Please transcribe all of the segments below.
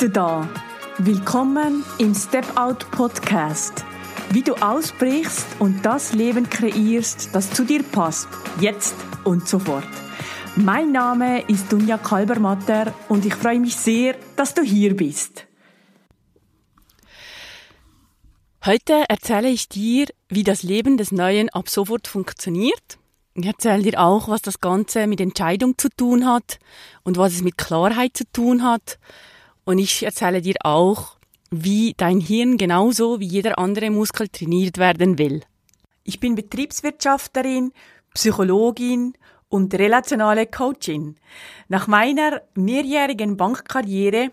du da. Willkommen im Step Out Podcast. Wie du ausbrichst und das Leben kreierst, das zu dir passt, jetzt und sofort. Mein Name ist Dunja Kalbermatter und ich freue mich sehr, dass du hier bist. Heute erzähle ich dir, wie das Leben des Neuen ab sofort funktioniert. Ich erzähle dir auch, was das Ganze mit Entscheidung zu tun hat und was es mit Klarheit zu tun hat. Und ich erzähle dir auch, wie dein Hirn genauso wie jeder andere Muskel trainiert werden will. Ich bin Betriebswirtschafterin, Psychologin und relationale Coachin. Nach meiner mehrjährigen Bankkarriere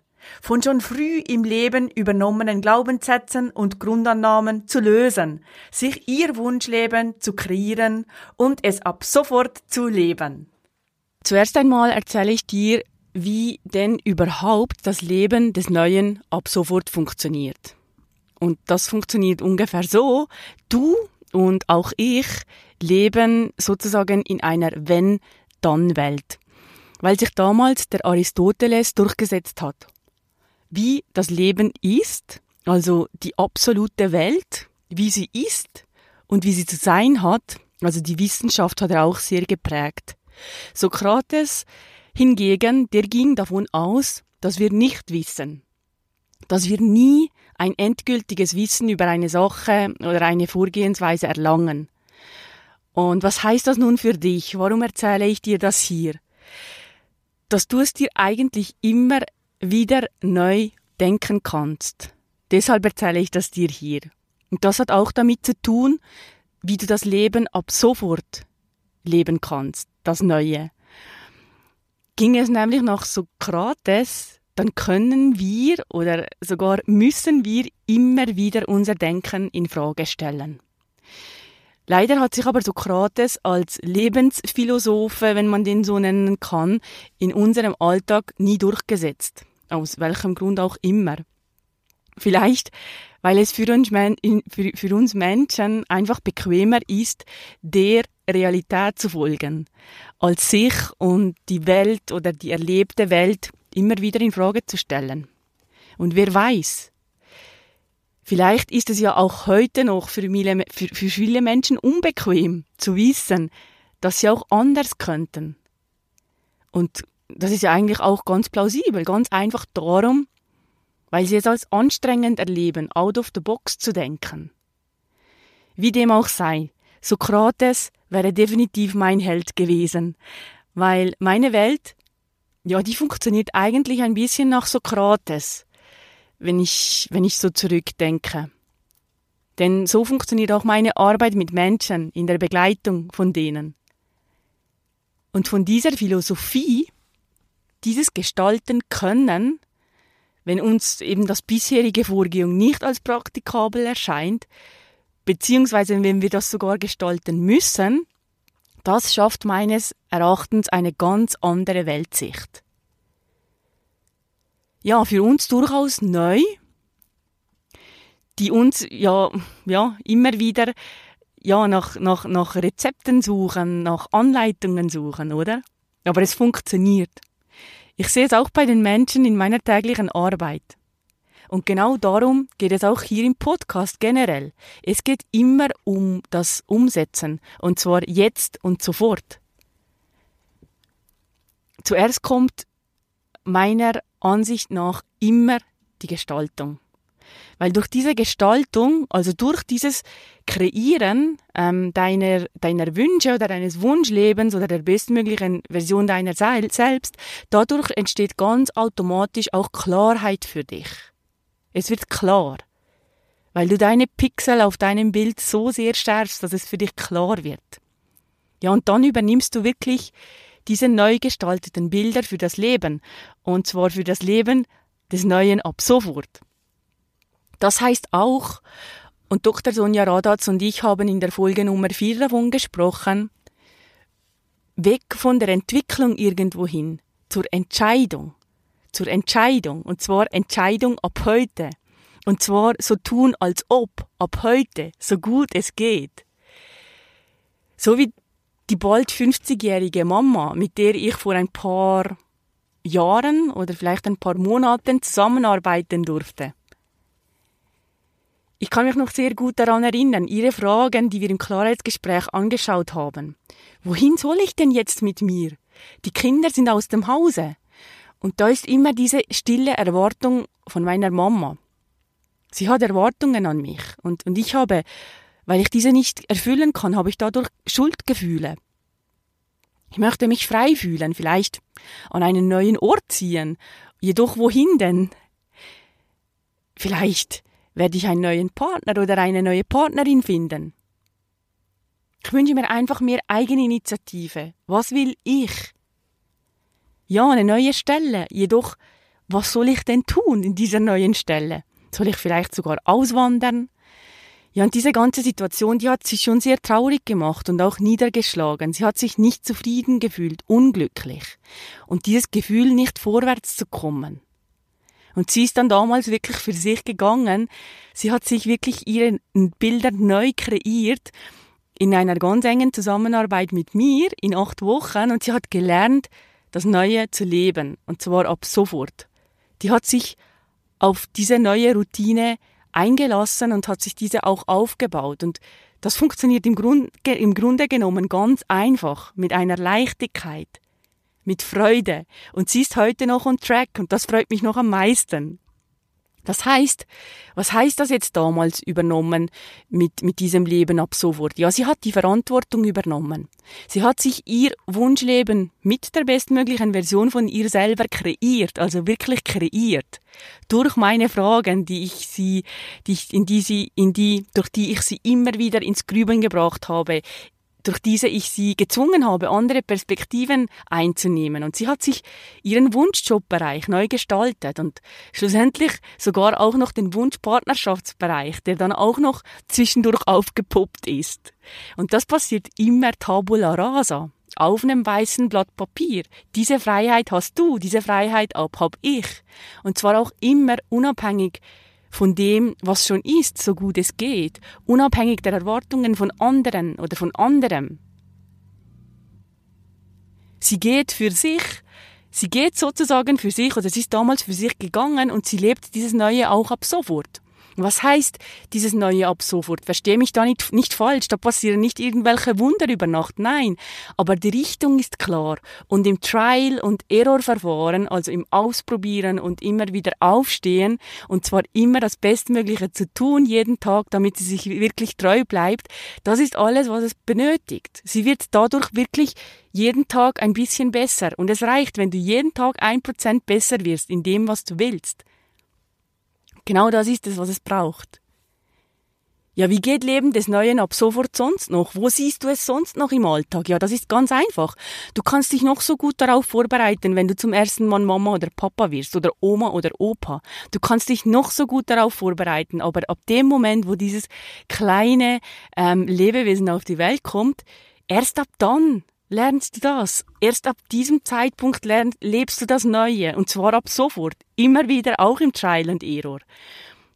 von schon früh im Leben übernommenen Glaubenssätzen und Grundannahmen zu lösen, sich ihr Wunschleben zu kreieren und es ab sofort zu leben. Zuerst einmal erzähle ich dir, wie denn überhaupt das Leben des Neuen ab sofort funktioniert. Und das funktioniert ungefähr so, du und auch ich leben sozusagen in einer Wenn-Dann-Welt, weil sich damals der Aristoteles durchgesetzt hat wie das Leben ist, also die absolute Welt, wie sie ist und wie sie zu sein hat, also die Wissenschaft hat er auch sehr geprägt. Sokrates hingegen, der ging davon aus, dass wir nicht wissen, dass wir nie ein endgültiges Wissen über eine Sache oder eine Vorgehensweise erlangen. Und was heißt das nun für dich? Warum erzähle ich dir das hier? Dass du es dir eigentlich immer wieder neu denken kannst. Deshalb erzähle ich das dir hier. Und das hat auch damit zu tun, wie du das Leben ab sofort leben kannst, das Neue. Ging es nämlich nach Sokrates, dann können wir oder sogar müssen wir immer wieder unser Denken in Frage stellen. Leider hat sich aber Sokrates als Lebensphilosophe, wenn man den so nennen kann, in unserem Alltag nie durchgesetzt aus welchem Grund auch immer. Vielleicht, weil es für uns, für, für uns Menschen einfach bequemer ist, der Realität zu folgen, als sich und die Welt oder die erlebte Welt immer wieder in Frage zu stellen. Und wer weiß, vielleicht ist es ja auch heute noch für viele, für, für viele Menschen unbequem zu wissen, dass sie auch anders könnten. Und das ist ja eigentlich auch ganz plausibel, ganz einfach darum, weil sie es als anstrengend erleben, out of the box zu denken. Wie dem auch sei, Sokrates wäre definitiv mein Held gewesen, weil meine Welt, ja, die funktioniert eigentlich ein bisschen nach Sokrates, wenn ich, wenn ich so zurückdenke. Denn so funktioniert auch meine Arbeit mit Menschen in der Begleitung von denen. Und von dieser Philosophie dieses gestalten können, wenn uns eben das bisherige Vorgehung nicht als praktikabel erscheint, beziehungsweise wenn wir das sogar gestalten müssen, das schafft meines Erachtens eine ganz andere Weltsicht. Ja, für uns durchaus neu, die uns ja, ja immer wieder ja, nach, nach, nach Rezepten suchen, nach Anleitungen suchen, oder? Aber es funktioniert. Ich sehe es auch bei den Menschen in meiner täglichen Arbeit. Und genau darum geht es auch hier im Podcast generell. Es geht immer um das Umsetzen, und zwar jetzt und sofort. Zuerst kommt meiner Ansicht nach immer die Gestaltung. Weil durch diese Gestaltung, also durch dieses Kreieren ähm, deiner, deiner Wünsche oder deines Wunschlebens oder der bestmöglichen Version deiner selbst, dadurch entsteht ganz automatisch auch Klarheit für dich. Es wird klar. Weil du deine Pixel auf deinem Bild so sehr schärfst, dass es für dich klar wird. Ja, und dann übernimmst du wirklich diese neu gestalteten Bilder für das Leben. Und zwar für das Leben des Neuen ab sofort. Das heißt auch, und Dr. Sonja Radatz und ich haben in der Folge Nummer 4 davon gesprochen, weg von der Entwicklung irgendwo hin zur Entscheidung. Zur Entscheidung. Und zwar Entscheidung ab heute. Und zwar so tun, als ob ab heute, so gut es geht. So wie die bald 50-jährige Mama, mit der ich vor ein paar Jahren oder vielleicht ein paar Monaten zusammenarbeiten durfte. Ich kann mich noch sehr gut daran erinnern, Ihre Fragen, die wir im Klarheitsgespräch angeschaut haben. Wohin soll ich denn jetzt mit mir? Die Kinder sind aus dem Hause. Und da ist immer diese stille Erwartung von meiner Mama. Sie hat Erwartungen an mich. Und, und ich habe, weil ich diese nicht erfüllen kann, habe ich dadurch Schuldgefühle. Ich möchte mich frei fühlen, vielleicht an einen neuen Ort ziehen. Jedoch wohin denn? Vielleicht werde ich einen neuen Partner oder eine neue Partnerin finden. Ich wünsche mir einfach mehr Eigeninitiative. Was will ich? Ja, eine neue Stelle. Jedoch, was soll ich denn tun in dieser neuen Stelle? Soll ich vielleicht sogar auswandern? Ja, und diese ganze Situation, die hat sie schon sehr traurig gemacht und auch niedergeschlagen. Sie hat sich nicht zufrieden gefühlt, unglücklich. Und dieses Gefühl, nicht vorwärts zu kommen. Und sie ist dann damals wirklich für sich gegangen. Sie hat sich wirklich ihre Bilder neu kreiert in einer ganz engen Zusammenarbeit mit mir in acht Wochen und sie hat gelernt, das Neue zu leben. Und zwar ab sofort. Die hat sich auf diese neue Routine eingelassen und hat sich diese auch aufgebaut. Und das funktioniert im, Grund, im Grunde genommen ganz einfach, mit einer Leichtigkeit, mit Freude. Und sie ist heute noch on track und das freut mich noch am meisten. Das heißt, was heißt das jetzt damals übernommen mit, mit diesem Leben ab sofort? Ja, sie hat die Verantwortung übernommen. Sie hat sich ihr Wunschleben mit der bestmöglichen Version von ihr selber kreiert, also wirklich kreiert. Durch meine Fragen, die ich sie, die ich, in die sie, in die, durch die ich sie immer wieder ins Grübeln gebracht habe, durch diese ich sie gezwungen habe, andere Perspektiven einzunehmen. Und sie hat sich ihren Wunschjobbereich neu gestaltet und schlussendlich sogar auch noch den Wunschpartnerschaftsbereich, der dann auch noch zwischendurch aufgepoppt ist. Und das passiert immer tabula rasa. Auf einem weißen Blatt Papier. Diese Freiheit hast du, diese Freiheit ab hab ich. Und zwar auch immer unabhängig von dem, was schon ist, so gut es geht, unabhängig der Erwartungen von anderen oder von anderem. Sie geht für sich, sie geht sozusagen für sich oder sie ist damals für sich gegangen und sie lebt dieses Neue auch ab sofort. Was heißt dieses neue ab sofort? Verstehe mich da nicht, nicht falsch, da passieren nicht irgendwelche Wunder über Nacht, nein. Aber die Richtung ist klar. Und im Trial- und Error-Verfahren, also im Ausprobieren und immer wieder aufstehen, und zwar immer das Bestmögliche zu tun, jeden Tag, damit sie sich wirklich treu bleibt, das ist alles, was es benötigt. Sie wird dadurch wirklich jeden Tag ein bisschen besser. Und es reicht, wenn du jeden Tag ein Prozent besser wirst in dem, was du willst. Genau das ist es, was es braucht. Ja, wie geht Leben des Neuen ab sofort sonst noch? Wo siehst du es sonst noch im Alltag? Ja, das ist ganz einfach. Du kannst dich noch so gut darauf vorbereiten, wenn du zum ersten Mal Mama oder Papa wirst oder Oma oder Opa. Du kannst dich noch so gut darauf vorbereiten, aber ab dem Moment, wo dieses kleine ähm, Lebewesen auf die Welt kommt, erst ab dann lernst du das. Erst ab diesem Zeitpunkt lernst, lebst du das Neue und zwar ab sofort, immer wieder auch im Trial and Error.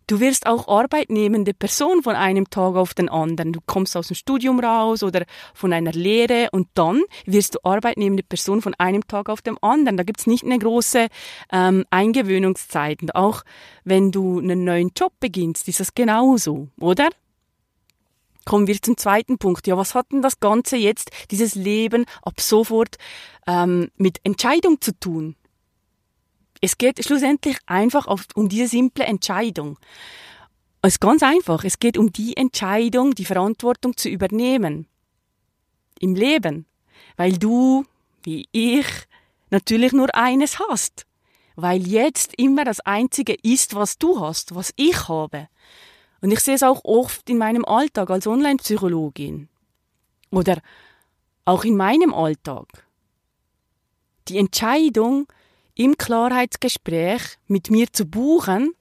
Du wirst auch arbeitnehmende Person von einem Tag auf den anderen. Du kommst aus dem Studium raus oder von einer Lehre und dann wirst du arbeitnehmende Person von einem Tag auf den anderen. Da gibt's nicht eine große ähm, Eingewöhnungszeit. Und auch wenn du einen neuen Job beginnst, ist das genauso, oder? Kommen wir zum zweiten Punkt. Ja, was hat denn das Ganze jetzt, dieses Leben ab sofort ähm, mit Entscheidung zu tun? Es geht schlussendlich einfach auf, um diese simple Entscheidung. Es ist ganz einfach. Es geht um die Entscheidung, die Verantwortung zu übernehmen. Im Leben. Weil du, wie ich, natürlich nur eines hast. Weil jetzt immer das Einzige ist, was du hast, was ich habe. Und ich sehe es auch oft in meinem Alltag als Online-Psychologin. Oder auch in meinem Alltag. Die Entscheidung, im Klarheitsgespräch mit mir zu buchen,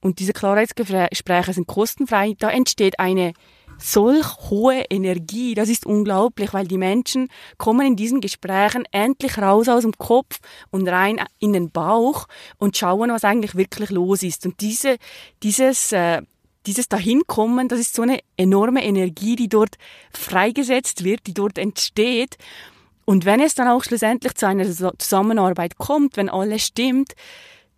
und diese Klarheitsgespräche sind kostenfrei, da entsteht eine solch hohe Energie, das ist unglaublich, weil die Menschen kommen in diesen Gesprächen endlich raus aus dem Kopf und rein in den Bauch und schauen, was eigentlich wirklich los ist. Und diese, dieses, äh, dieses Dahinkommen, das ist so eine enorme Energie, die dort freigesetzt wird, die dort entsteht. Und wenn es dann auch schlussendlich zu einer Zusammenarbeit kommt, wenn alles stimmt,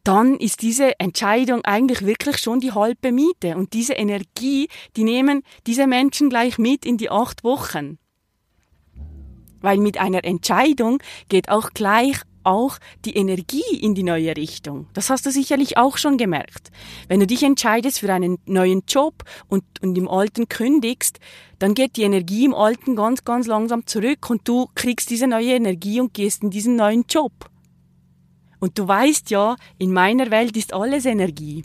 dann ist diese Entscheidung eigentlich wirklich schon die halbe Miete. Und diese Energie, die nehmen diese Menschen gleich mit in die acht Wochen. Weil mit einer Entscheidung geht auch gleich auch die Energie in die neue Richtung. Das hast du sicherlich auch schon gemerkt. Wenn du dich entscheidest für einen neuen Job und, und im alten kündigst, dann geht die Energie im alten ganz, ganz langsam zurück und du kriegst diese neue Energie und gehst in diesen neuen Job. Und du weißt ja, in meiner Welt ist alles Energie.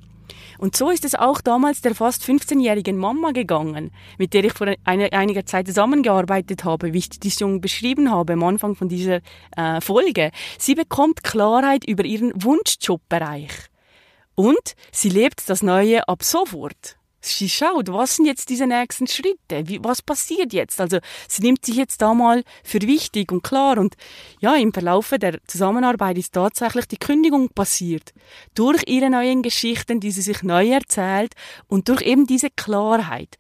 Und so ist es auch damals der fast 15-jährigen Mama gegangen, mit der ich vor einer, einiger Zeit zusammengearbeitet habe, wie ich die schon beschrieben habe am Anfang von dieser äh, Folge. Sie bekommt Klarheit über ihren Wunschjobbereich. Und sie lebt das Neue ab sofort schaut, was sind jetzt diese nächsten Schritte? Wie, was passiert jetzt? Also sie nimmt sich jetzt da mal für wichtig und klar und ja, im Verlaufe der Zusammenarbeit ist tatsächlich die Kündigung passiert. Durch ihre neuen Geschichten, die sie sich neu erzählt und durch eben diese Klarheit,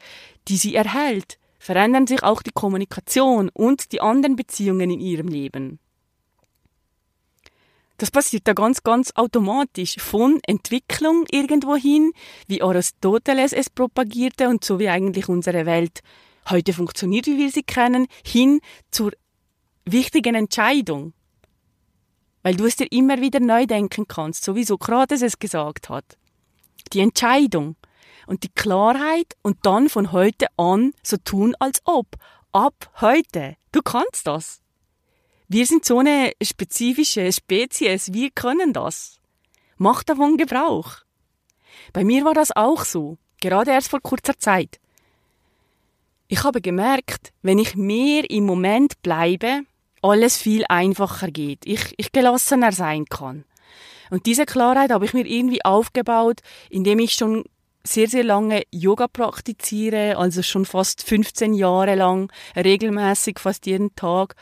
die sie erhält, verändern sich auch die Kommunikation und die anderen Beziehungen in ihrem Leben. Das passiert da ganz, ganz automatisch von Entwicklung irgendwohin, wie Aristoteles es propagierte und so wie eigentlich unsere Welt heute funktioniert, wie wir sie kennen, hin zur wichtigen Entscheidung. Weil du es dir immer wieder neu denken kannst, so wie Sokrates es gesagt hat. Die Entscheidung und die Klarheit und dann von heute an so tun, als ob. Ab heute. Du kannst das. Wir sind so eine spezifische Spezies, wir können das. Mach davon Gebrauch. Bei mir war das auch so, gerade erst vor kurzer Zeit. Ich habe gemerkt, wenn ich mehr im Moment bleibe, alles viel einfacher geht, ich, ich gelassener sein kann. Und diese Klarheit habe ich mir irgendwie aufgebaut, indem ich schon sehr, sehr lange Yoga praktiziere, also schon fast 15 Jahre lang, regelmäßig, fast jeden Tag.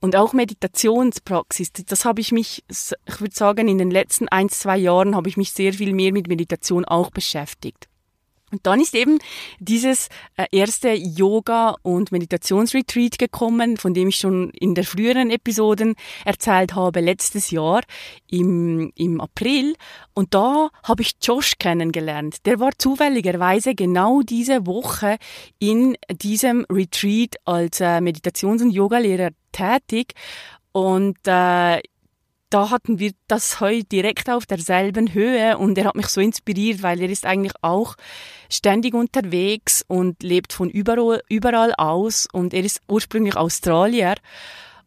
Und auch Meditationspraxis, das habe ich mich, ich würde sagen, in den letzten ein, zwei Jahren habe ich mich sehr viel mehr mit Meditation auch beschäftigt. Und dann ist eben dieses äh, erste Yoga- und Meditationsretreat gekommen, von dem ich schon in der früheren Episoden erzählt habe, letztes Jahr im, im April. Und da habe ich Josh kennengelernt. Der war zufälligerweise genau diese Woche in diesem Retreat als äh, Meditations- und Yogalehrer tätig. Und äh, da hatten wir das heute direkt auf derselben Höhe und er hat mich so inspiriert, weil er ist eigentlich auch ständig unterwegs und lebt von überall, überall aus und er ist ursprünglich Australier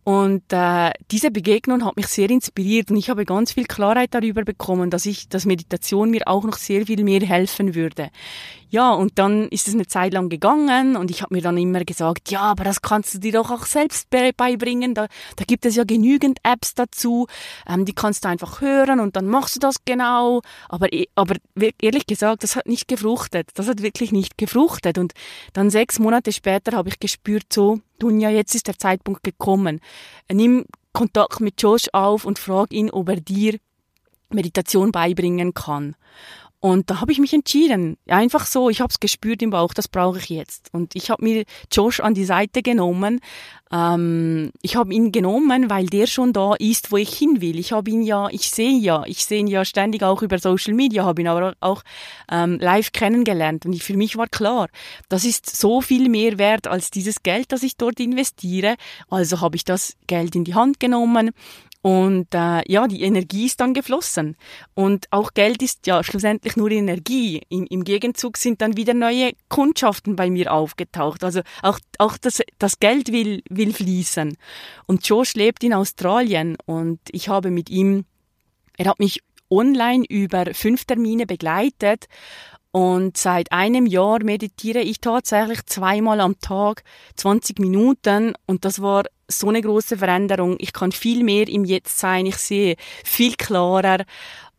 und äh, diese Begegnung hat mich sehr inspiriert und ich habe ganz viel Klarheit darüber bekommen, dass ich, dass Meditation mir auch noch sehr viel mehr helfen würde. Ja, und dann ist es eine Zeit lang gegangen und ich habe mir dann immer gesagt, ja, aber das kannst du dir doch auch selbst beibringen. Da, da gibt es ja genügend Apps dazu, ähm, die kannst du einfach hören und dann machst du das genau. Aber, aber ehrlich gesagt, das hat nicht gefruchtet. Das hat wirklich nicht gefruchtet. Und dann sechs Monate später habe ich gespürt, so, Dunja, jetzt ist der Zeitpunkt gekommen. Nimm Kontakt mit Josh auf und frag ihn, ob er dir Meditation beibringen kann. Und da habe ich mich entschieden, einfach so, ich habe es gespürt im Bauch, das brauche ich jetzt. Und ich habe mir Josh an die Seite genommen. Ähm, ich habe ihn genommen, weil der schon da ist, wo ich hin will. Ich habe ihn ja, ich sehe ja, ich sehe ihn ja ständig auch über Social Media, habe ihn aber auch ähm, live kennengelernt. Und ich, für mich war klar, das ist so viel mehr wert als dieses Geld, das ich dort investiere. Also habe ich das Geld in die Hand genommen und äh, ja, die Energie ist dann geflossen. Und auch Geld ist ja schlussendlich nur Energie. Im, Im Gegenzug sind dann wieder neue Kundschaften bei mir aufgetaucht. Also auch, auch das, das Geld will, will fließen. Und Josh lebt in Australien und ich habe mit ihm, er hat mich online über fünf Termine begleitet und seit einem Jahr meditiere ich tatsächlich zweimal am Tag 20 Minuten und das war so eine große Veränderung. Ich kann viel mehr im Jetzt sein, ich sehe viel klarer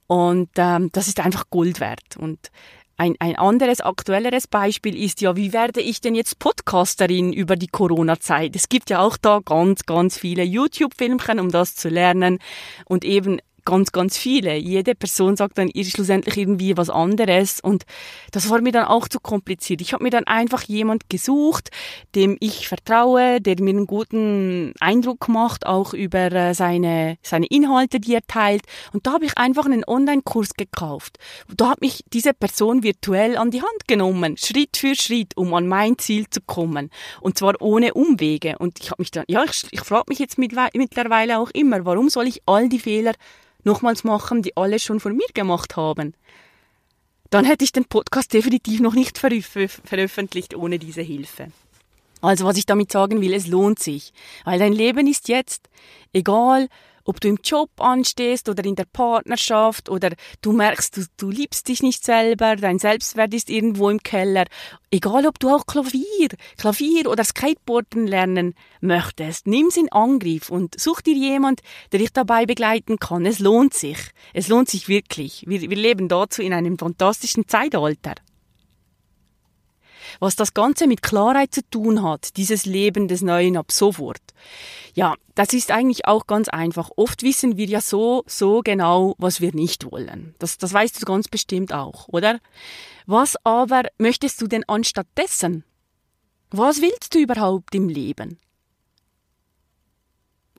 und ähm, das ist einfach Gold wert. Und ein, ein anderes, aktuelleres Beispiel ist ja, wie werde ich denn jetzt Podcasterin über die Corona-Zeit? Es gibt ja auch da ganz, ganz viele YouTube-Filmchen, um das zu lernen und eben ganz, ganz viele. Jede Person sagt dann schlussendlich irgendwie was anderes und das war mir dann auch zu kompliziert. Ich habe mir dann einfach jemand gesucht, dem ich vertraue, der mir einen guten Eindruck macht, auch über äh, seine, seine Inhalte, die er teilt. Und da habe ich einfach einen Online-Kurs gekauft. Da hat mich diese Person virtuell an die Hand genommen, Schritt für Schritt, um an mein Ziel zu kommen. Und zwar ohne Umwege. Und ich habe mich dann, ja, ich, ich frage mich jetzt mittlerweile auch immer, warum soll ich all die Fehler nochmals machen, die alle schon vor mir gemacht haben. Dann hätte ich den Podcast definitiv noch nicht veröffentlicht ohne diese Hilfe. Also was ich damit sagen will, es lohnt sich, weil dein Leben ist jetzt, egal ob du im Job anstehst oder in der Partnerschaft oder du merkst, du, du liebst dich nicht selber, dein Selbstwert ist irgendwo im Keller. Egal, ob du auch Klavier, Klavier oder Skateboarden lernen möchtest, nimm's in Angriff und such dir jemand, der dich dabei begleiten kann. Es lohnt sich. Es lohnt sich wirklich. Wir, wir leben dazu in einem fantastischen Zeitalter was das Ganze mit Klarheit zu tun hat, dieses Leben des Neuen ab sofort. Ja, das ist eigentlich auch ganz einfach. Oft wissen wir ja so, so genau, was wir nicht wollen. Das, das weißt du ganz bestimmt auch, oder? Was aber möchtest du denn anstatt dessen? Was willst du überhaupt im Leben?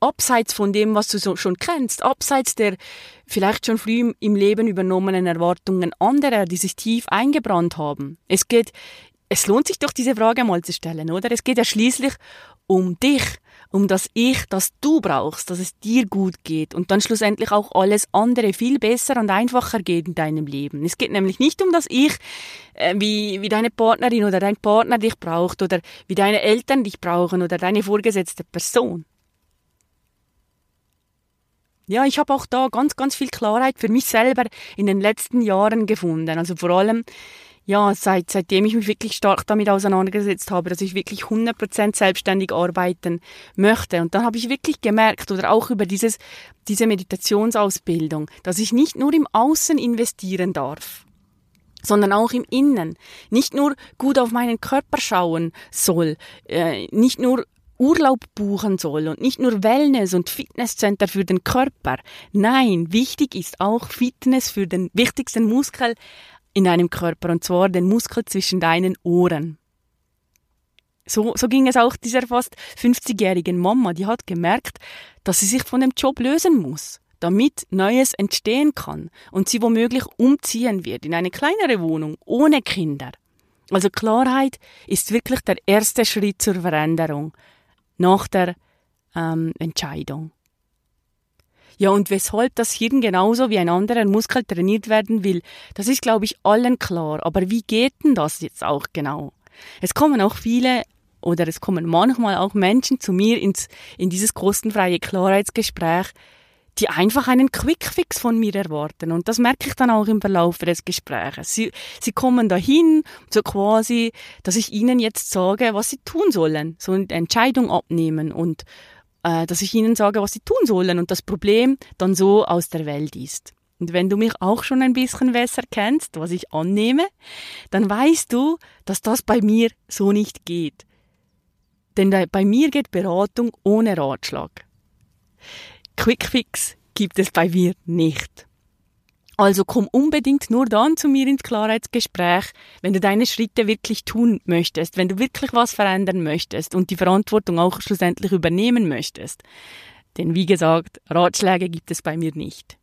abseits von dem, was du so schon kennst, abseits der vielleicht schon früh im Leben übernommenen Erwartungen anderer, die sich tief eingebrannt haben. Es geht es lohnt sich doch, diese Frage mal zu stellen, oder? Es geht ja schließlich um dich, um das Ich, das du brauchst, dass es dir gut geht und dann schlussendlich auch alles andere viel besser und einfacher geht in deinem Leben. Es geht nämlich nicht um das Ich, äh, wie, wie deine Partnerin oder dein Partner dich braucht oder wie deine Eltern dich brauchen oder deine vorgesetzte Person. Ja, ich habe auch da ganz, ganz viel Klarheit für mich selber in den letzten Jahren gefunden. Also vor allem ja, seit, seitdem ich mich wirklich stark damit auseinandergesetzt habe, dass ich wirklich 100% selbstständig arbeiten möchte. Und dann habe ich wirklich gemerkt, oder auch über dieses, diese Meditationsausbildung, dass ich nicht nur im Außen investieren darf, sondern auch im Innen. Nicht nur gut auf meinen Körper schauen soll, äh, nicht nur Urlaub buchen soll und nicht nur Wellness und Fitnesscenter für den Körper. Nein, wichtig ist auch Fitness für den wichtigsten Muskel in deinem Körper, und zwar den Muskel zwischen deinen Ohren. So, so ging es auch dieser fast 50-jährigen Mama, die hat gemerkt, dass sie sich von dem Job lösen muss, damit Neues entstehen kann und sie womöglich umziehen wird in eine kleinere Wohnung ohne Kinder. Also Klarheit ist wirklich der erste Schritt zur Veränderung nach der ähm, Entscheidung. Ja, und weshalb das Hirn genauso wie ein anderer Muskel trainiert werden will, das ist, glaube ich, allen klar. Aber wie geht denn das jetzt auch genau? Es kommen auch viele oder es kommen manchmal auch Menschen zu mir ins, in dieses kostenfreie Klarheitsgespräch, die einfach einen Quickfix von mir erwarten. Und das merke ich dann auch im Verlauf des Gesprächs. Sie, sie kommen dahin, so quasi, dass ich ihnen jetzt sage, was sie tun sollen, so eine Entscheidung abnehmen und äh, dass ich ihnen sage, was sie tun sollen und das Problem dann so aus der Welt ist. Und wenn du mich auch schon ein bisschen besser kennst, was ich annehme, dann weißt du, dass das bei mir so nicht geht. Denn bei mir geht Beratung ohne Ratschlag. Quickfix gibt es bei mir nicht. Also komm unbedingt nur dann zu mir ins Klarheitsgespräch, wenn du deine Schritte wirklich tun möchtest, wenn du wirklich was verändern möchtest und die Verantwortung auch schlussendlich übernehmen möchtest. Denn wie gesagt, Ratschläge gibt es bei mir nicht.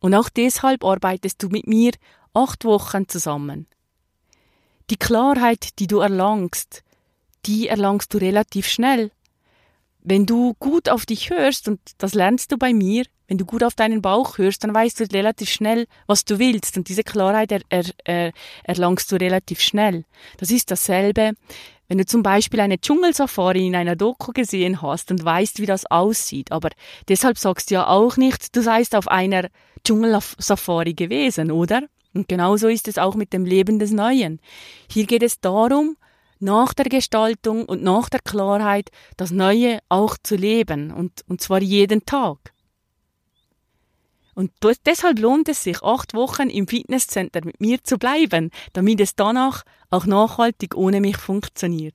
Und auch deshalb arbeitest du mit mir acht Wochen zusammen. Die Klarheit, die du erlangst, die erlangst du relativ schnell. Wenn du gut auf dich hörst, und das lernst du bei mir, wenn du gut auf deinen Bauch hörst, dann weißt du relativ schnell, was du willst. Und diese Klarheit er, er, er, erlangst du relativ schnell. Das ist dasselbe, wenn du zum Beispiel eine Dschungelsafari in einer Doku gesehen hast und weißt, wie das aussieht. Aber deshalb sagst du ja auch nicht, du seist auf einer Dschungelsafari gewesen, oder? Und genauso ist es auch mit dem Leben des Neuen. Hier geht es darum, nach der Gestaltung und nach der Klarheit das Neue auch zu leben und, und zwar jeden Tag. Und deshalb lohnt es sich, acht Wochen im Fitnesscenter mit mir zu bleiben, damit es danach auch nachhaltig ohne mich funktioniert.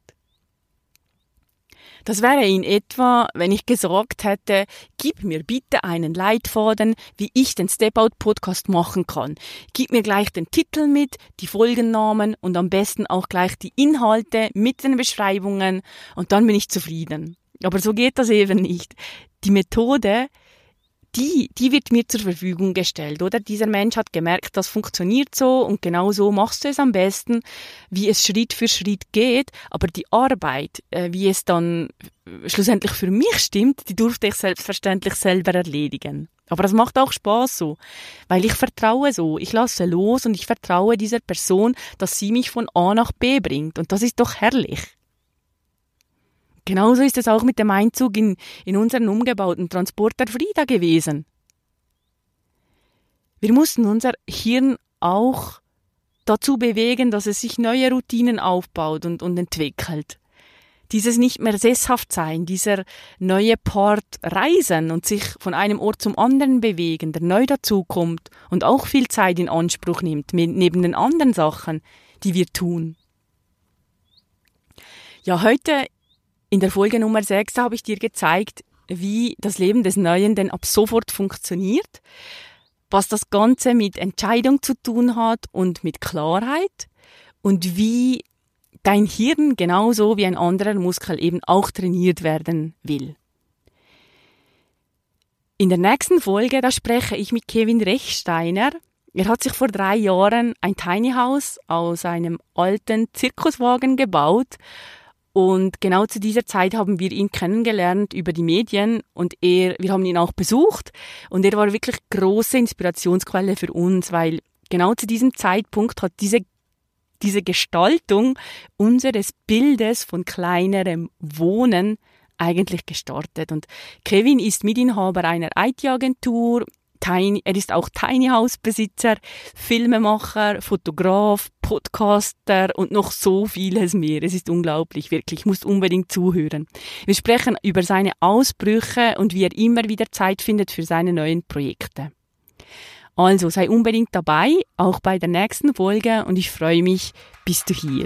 Das wäre in etwa, wenn ich gesagt hätte, gib mir bitte einen Leitfaden, wie ich den Step Out Podcast machen kann. Gib mir gleich den Titel mit, die Folgennamen und am besten auch gleich die Inhalte mit den Beschreibungen und dann bin ich zufrieden. Aber so geht das eben nicht. Die Methode, die, die wird mir zur Verfügung gestellt, oder? Dieser Mensch hat gemerkt, das funktioniert so und genau so machst du es am besten, wie es Schritt für Schritt geht, aber die Arbeit, äh, wie es dann schlussendlich für mich stimmt, die durfte ich selbstverständlich selber erledigen. Aber das macht auch Spaß so, weil ich vertraue so, ich lasse los und ich vertraue dieser Person, dass sie mich von A nach B bringt und das ist doch herrlich. Genauso ist es auch mit dem Einzug in, in unseren umgebauten Transporter Frieda gewesen. Wir mussten unser Hirn auch dazu bewegen, dass es sich neue Routinen aufbaut und, und entwickelt. Dieses nicht mehr sesshaft sein, dieser neue Part reisen und sich von einem Ort zum anderen bewegen, der neu dazukommt und auch viel Zeit in Anspruch nimmt, neben den anderen Sachen, die wir tun. Ja, heute in der Folge Nummer 6 habe ich dir gezeigt, wie das Leben des Neuen denn ab sofort funktioniert, was das Ganze mit Entscheidung zu tun hat und mit Klarheit und wie dein Hirn genauso wie ein anderer Muskel eben auch trainiert werden will. In der nächsten Folge, da spreche ich mit Kevin Rechsteiner. Er hat sich vor drei Jahren ein Tiny House aus einem alten Zirkuswagen gebaut und genau zu dieser Zeit haben wir ihn kennengelernt über die Medien und er, wir haben ihn auch besucht und er war wirklich große Inspirationsquelle für uns, weil genau zu diesem Zeitpunkt hat diese diese Gestaltung unseres Bildes von kleinerem Wohnen eigentlich gestartet. Und Kevin ist Mitinhaber einer IT-Agentur, Tiny, er ist auch Tiny House Besitzer, Filmemacher, Fotograf, Podcaster und noch so vieles mehr. Es ist unglaublich, wirklich. Ich muss unbedingt zuhören. Wir sprechen über seine Ausbrüche und wie er immer wieder Zeit findet für seine neuen Projekte. Also sei unbedingt dabei, auch bei der nächsten Folge und ich freue mich, bist du hier.